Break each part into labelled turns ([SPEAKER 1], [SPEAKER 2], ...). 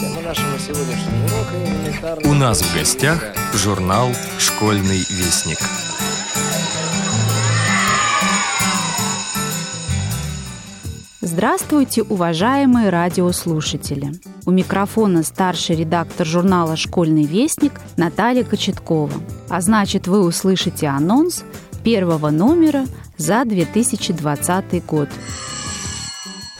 [SPEAKER 1] Тема нашего сегодняшнего урока элементарная...
[SPEAKER 2] У нас в гостях журнал «Школьный вестник».
[SPEAKER 3] Здравствуйте, уважаемые радиослушатели! У микрофона старший редактор журнала «Школьный вестник» Наталья Кочеткова. А значит, вы услышите анонс первого номера за 2020 год.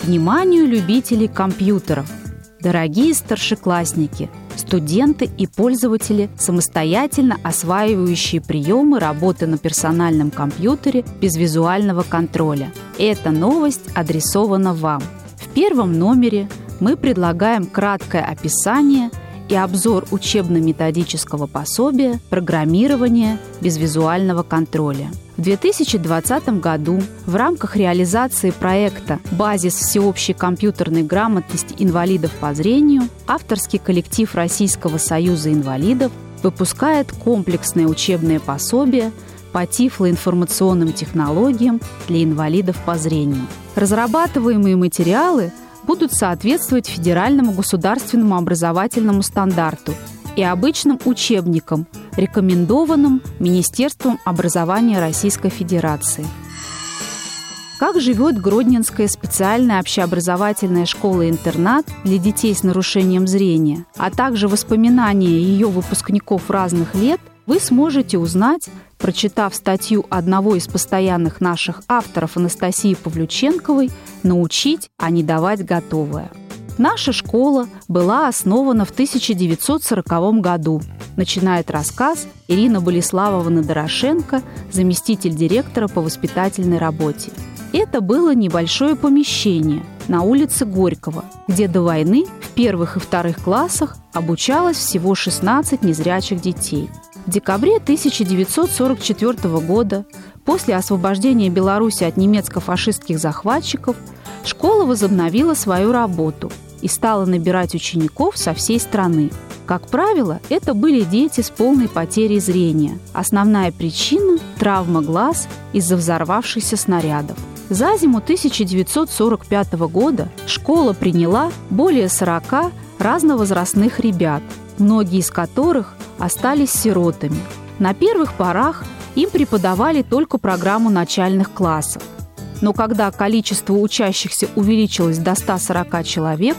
[SPEAKER 3] Вниманию любителей компьютеров! Дорогие старшеклассники, студенты и пользователи, самостоятельно осваивающие приемы работы на персональном компьютере без визуального контроля. Эта новость адресована вам. В первом номере мы предлагаем краткое описание и обзор учебно-методического пособия «Программирование без визуального контроля». В 2020 году в рамках реализации проекта «Базис всеобщей компьютерной грамотности инвалидов по зрению» авторский коллектив Российского союза инвалидов выпускает комплексное учебное пособие по тифлоинформационным технологиям для инвалидов по зрению. Разрабатываемые материалы будут соответствовать федеральному государственному образовательному стандарту и обычным учебникам, рекомендованным Министерством образования Российской Федерации. Как живет Гродненская специальная общеобразовательная школа-интернат для детей с нарушением зрения, а также воспоминания ее выпускников разных лет, вы сможете узнать, прочитав статью одного из постоянных наших авторов Анастасии Павлюченковой «Научить, а не давать готовое». Наша школа была основана в 1940 году, начинает рассказ Ирина Болеславовна Дорошенко, заместитель директора по воспитательной работе. Это было небольшое помещение на улице Горького, где до войны в первых и вторых классах обучалось всего 16 незрячих детей. Декабре 1944 года, после освобождения Беларуси от немецко-фашистских захватчиков, школа возобновила свою работу – и стала набирать учеников со всей страны. Как правило, это были дети с полной потерей зрения. Основная причина – травма глаз из-за взорвавшихся снарядов. За зиму 1945 года школа приняла более 40 разновозрастных ребят, многие из которых остались сиротами. На первых порах им преподавали только программу начальных классов. Но когда количество учащихся увеличилось до 140 человек,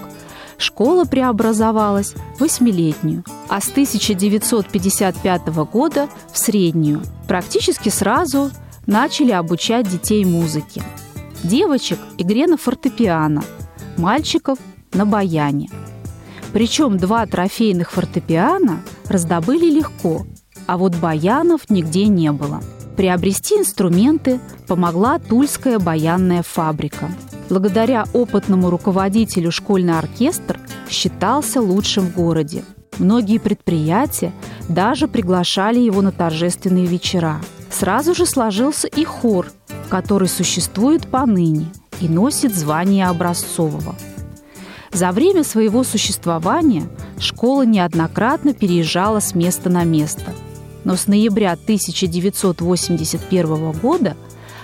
[SPEAKER 3] школа преобразовалась в восьмилетнюю, а с 1955 года в среднюю. Практически сразу начали обучать детей музыке. Девочек – игре на фортепиано, мальчиков – на баяне. Причем два трофейных фортепиано раздобыли легко, а вот баянов нигде не было – Приобрести инструменты помогла Тульская баянная фабрика. Благодаря опытному руководителю школьный оркестр считался лучшим в городе. Многие предприятия даже приглашали его на торжественные вечера. Сразу же сложился и хор, который существует поныне и носит звание образцового. За время своего существования школа неоднократно переезжала с места на место – но с ноября 1981 года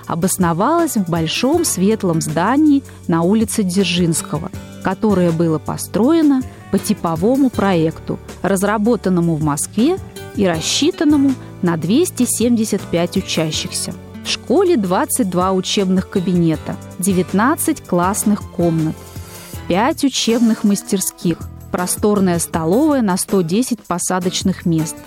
[SPEAKER 3] обосновалась в большом светлом здании на улице Дзержинского, которое было построено по типовому проекту, разработанному в Москве и рассчитанному на 275 учащихся. В школе 22 учебных кабинета, 19 классных комнат, 5 учебных мастерских, просторная столовая на 110 посадочных мест –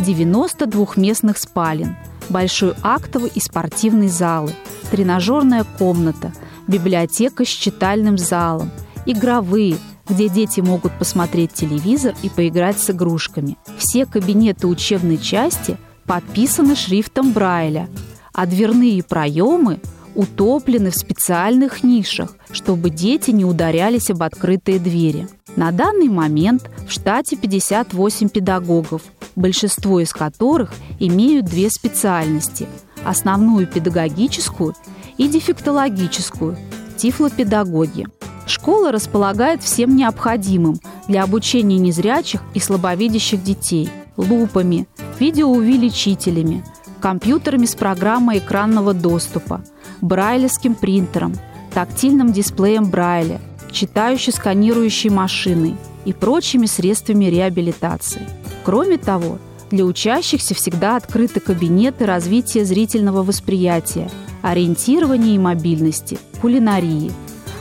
[SPEAKER 3] 90 двухместных спален, большой актовый и спортивный залы, тренажерная комната, библиотека с читальным залом, игровые, где дети могут посмотреть телевизор и поиграть с игрушками. Все кабинеты учебной части подписаны шрифтом Брайля, а дверные проемы утоплены в специальных нишах, чтобы дети не ударялись об открытые двери. На данный момент в штате 58 педагогов – большинство из которых имеют две специальности – основную педагогическую и дефектологическую – тифлопедагоги. Школа располагает всем необходимым для обучения незрячих и слабовидящих детей – лупами, видеоувеличителями, компьютерами с программой экранного доступа, брайлевским принтером, тактильным дисплеем Брайля, читающей сканирующей машиной, и прочими средствами реабилитации. Кроме того, для учащихся всегда открыты кабинеты развития зрительного восприятия, ориентирования и мобильности, кулинарии.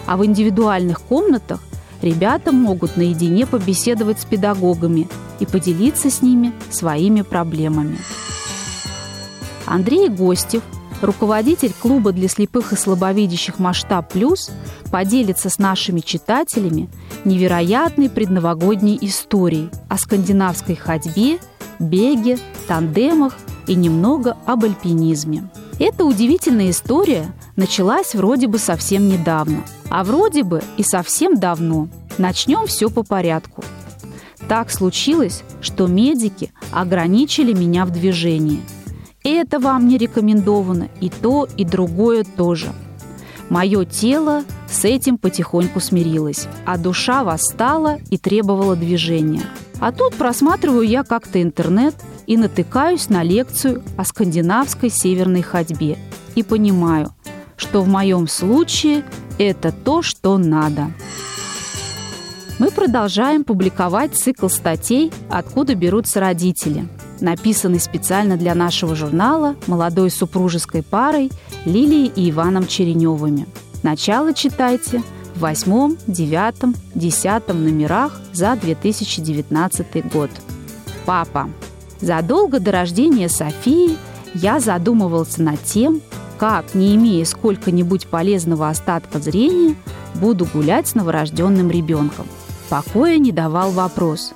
[SPEAKER 3] А в индивидуальных комнатах ребята могут наедине побеседовать с педагогами и поделиться с ними своими проблемами. Андрей Гостев, руководитель клуба для слепых и слабовидящих «Масштаб Плюс», поделится с нашими читателями невероятной предновогодней историей о скандинавской ходьбе, беге, тандемах и немного об альпинизме. Эта удивительная история началась вроде бы совсем недавно, а вроде бы и совсем давно. Начнем все по порядку. Так случилось, что медики ограничили меня в движении. Это вам не рекомендовано, и то, и другое тоже. Мое тело с этим потихоньку смирилось, а душа восстала и требовала движения. А тут просматриваю я как-то интернет и натыкаюсь на лекцию о скандинавской северной ходьбе и понимаю, что в моем случае это то, что надо. Мы продолжаем публиковать цикл статей «Откуда берутся родители», написанный специально для нашего журнала молодой супружеской парой Лилией и Иваном Череневыми. Начало читайте в восьмом, девятом, десятом номерах за 2019 год. Папа. Задолго до рождения Софии я задумывался над тем, как, не имея сколько-нибудь полезного остатка зрения, буду гулять с новорожденным ребенком. Покоя не давал вопрос,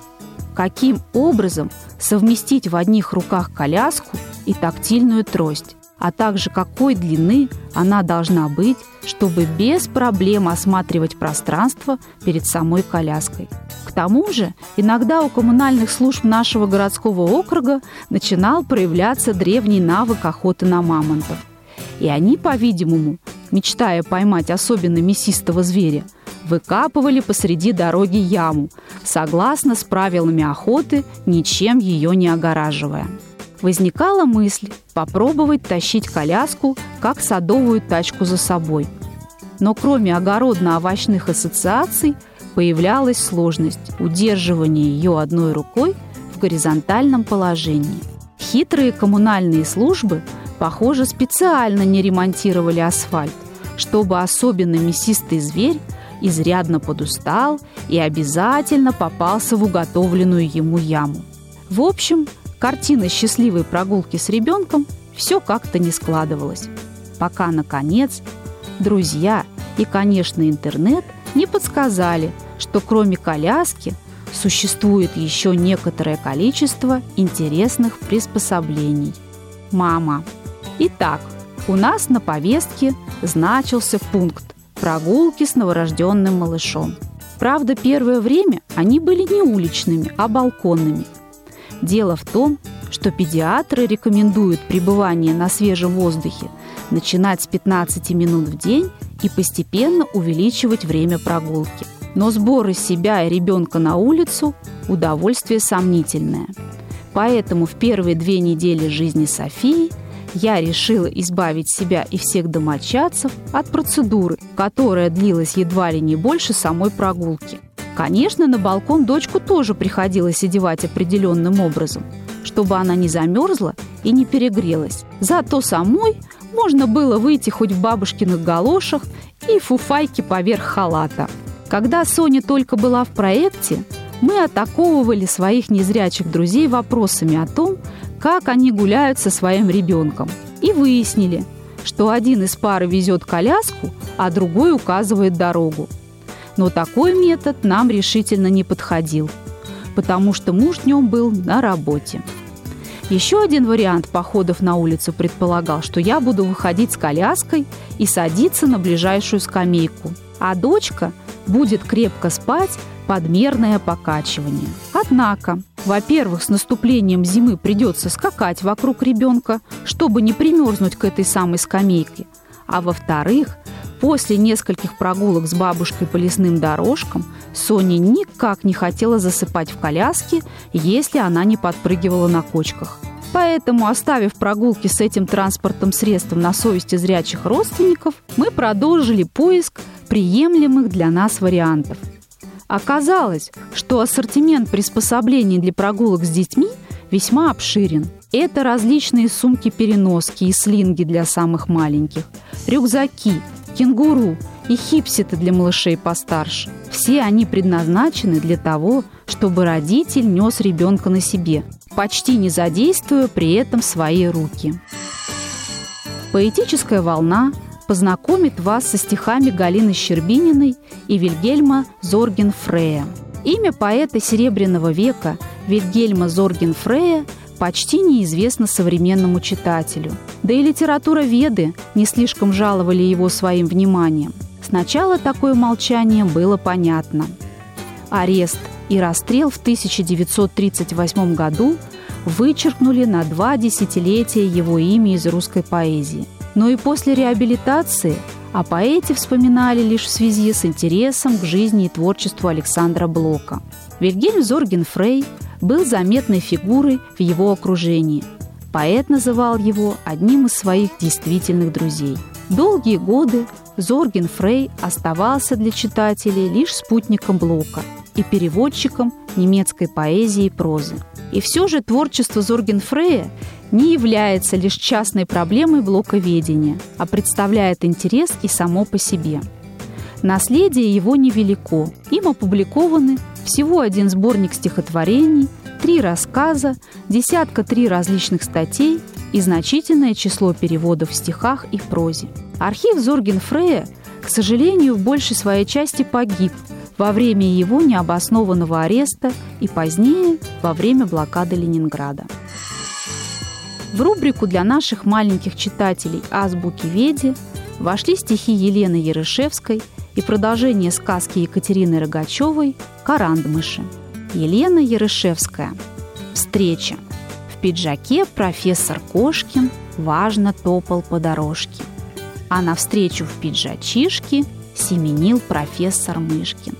[SPEAKER 3] каким образом совместить в одних руках коляску и тактильную трость, а также какой длины она должна быть, чтобы без проблем осматривать пространство перед самой коляской. К тому же, иногда у коммунальных служб нашего городского округа начинал проявляться древний навык охоты на мамонтов. И они, по-видимому, мечтая поймать особенно мясистого зверя, выкапывали посреди дороги яму, согласно с правилами охоты, ничем ее не огораживая. Возникала мысль попробовать тащить коляску, как садовую тачку за собой. Но кроме огородно-овощных ассоциаций появлялась сложность удерживания ее одной рукой в горизонтальном положении. Хитрые коммунальные службы, похоже, специально не ремонтировали асфальт, чтобы особенно мясистый зверь изрядно подустал и обязательно попался в уготовленную ему яму. В общем, картина счастливой прогулки с ребенком все как-то не складывалась. Пока, наконец, друзья и, конечно, интернет не подсказали, что кроме коляски существует еще некоторое количество интересных приспособлений. Мама. Итак, у нас на повестке значился пункт прогулки с новорожденным малышом. Правда, первое время они были не уличными, а балконными. Дело в том, что педиатры рекомендуют пребывание на свежем воздухе начинать с 15 минут в день и постепенно увеличивать время прогулки. Но сбор из себя и ребенка на улицу – удовольствие сомнительное. Поэтому в первые две недели жизни Софии – я решила избавить себя и всех домочадцев от процедуры, которая длилась едва ли не больше самой прогулки. Конечно, на балкон дочку тоже приходилось одевать определенным образом, чтобы она не замерзла и не перегрелась. Зато самой можно было выйти хоть в бабушкиных галошах и фуфайке поверх халата. Когда Соня только была в проекте, мы атаковывали своих незрячих друзей вопросами о том, как они гуляют со своим ребенком. И выяснили, что один из пары везет коляску, а другой указывает дорогу. Но такой метод нам решительно не подходил, потому что муж днем был на работе. Еще один вариант походов на улицу предполагал, что я буду выходить с коляской и садиться на ближайшую скамейку, а дочка будет крепко спать подмерное покачивание. Однако, во-первых, с наступлением зимы придется скакать вокруг ребенка, чтобы не примерзнуть к этой самой скамейке. А во-вторых, после нескольких прогулок с бабушкой по лесным дорожкам Соня никак не хотела засыпать в коляске, если она не подпрыгивала на кочках. Поэтому, оставив прогулки с этим транспортным средством на совести зрячих родственников, мы продолжили поиск приемлемых для нас вариантов – Оказалось, что ассортимент приспособлений для прогулок с детьми весьма обширен. Это различные сумки-переноски и слинги для самых маленьких, рюкзаки, кенгуру и хипсеты для малышей постарше. Все они предназначены для того, чтобы родитель нес ребенка на себе, почти не задействуя при этом свои руки. Поэтическая волна познакомит вас со стихами Галины Щербининой и Вильгельма Зорген-Фрея. Имя поэта Серебряного века Вильгельма Зорген-Фрея почти неизвестно современному читателю. Да и литература Веды не слишком жаловали его своим вниманием. Сначала такое молчание было понятно. Арест и расстрел в 1938 году вычеркнули на два десятилетия его имя из русской поэзии. Но и после реабилитации о поэте вспоминали лишь в связи с интересом к жизни и творчеству Александра Блока. Вильгельм Зорген Фрей был заметной фигурой в его окружении. Поэт называл его одним из своих действительных друзей. Долгие годы Зорген Фрей оставался для читателей лишь спутником Блока и переводчиком немецкой поэзии и прозы. И все же творчество Зорген Фрея не является лишь частной проблемой блоковедения, а представляет интерес и само по себе. Наследие его невелико. Им опубликованы всего один сборник стихотворений, три рассказа, десятка три различных статей и значительное число переводов в стихах и прозе. Архив Зорген Фрея, к сожалению, в большей своей части погиб во время его необоснованного ареста и позднее во время блокады Ленинграда. В рубрику для наших маленьких читателей «Азбуки Веди» вошли стихи Елены Ярышевской и продолжение сказки Екатерины Рогачевой «Карандмыши». Елена Ярышевская. Встреча. В пиджаке профессор Кошкин важно топал по дорожке. А навстречу в пиджачишке семенил профессор Мышкин.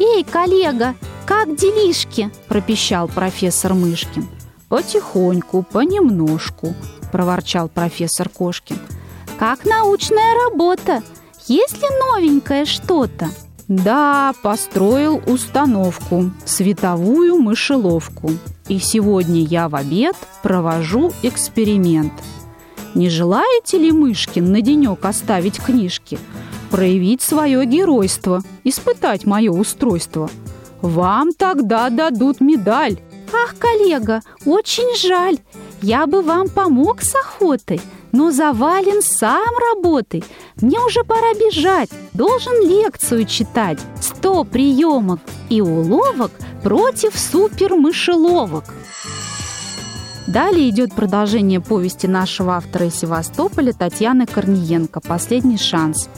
[SPEAKER 4] «Эй, коллега, как делишки?» – пропищал профессор Мышкин –
[SPEAKER 3] «Потихоньку, понемножку», – проворчал профессор Кошкин.
[SPEAKER 4] «Как научная работа? Есть ли новенькое что-то?»
[SPEAKER 3] «Да, построил установку, световую мышеловку. И сегодня я в обед провожу эксперимент. Не желаете ли, Мышкин, на денек оставить книжки, проявить свое геройство, испытать мое устройство? Вам тогда дадут медаль».
[SPEAKER 4] «Ах, коллега, очень жаль. Я бы вам помог с охотой, но завален сам работой. Мне уже пора бежать. Должен лекцию читать. Сто приемов и уловок против супермышеловок».
[SPEAKER 3] Далее идет продолжение повести нашего автора из Севастополя Татьяны Корниенко «Последний шанс».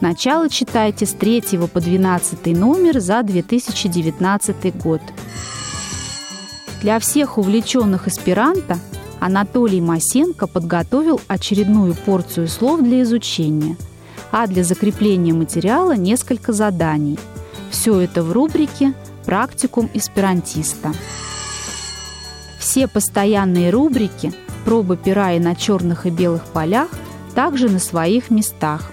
[SPEAKER 3] Начало читайте с 3 по 12 номер за 2019 год. Для всех увлеченных эсперанто Анатолий Масенко подготовил очередную порцию слов для изучения, а для закрепления материала несколько заданий. Все это в рубрике «Практикум эсперантиста». Все постоянные рубрики «Пробы пера и на черных и белых полях» также на своих местах.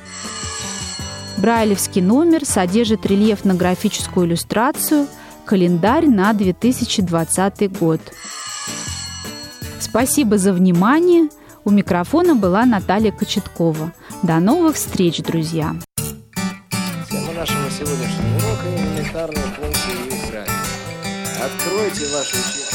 [SPEAKER 3] Брайлевский номер содержит рельефно-графическую иллюстрацию – календарь на 2020 год. Спасибо за внимание. У микрофона была Наталья Кочеткова. До новых встреч, друзья!
[SPEAKER 1] Тема нашего сегодняшнего урока – элементарные функции и. Откройте учебники.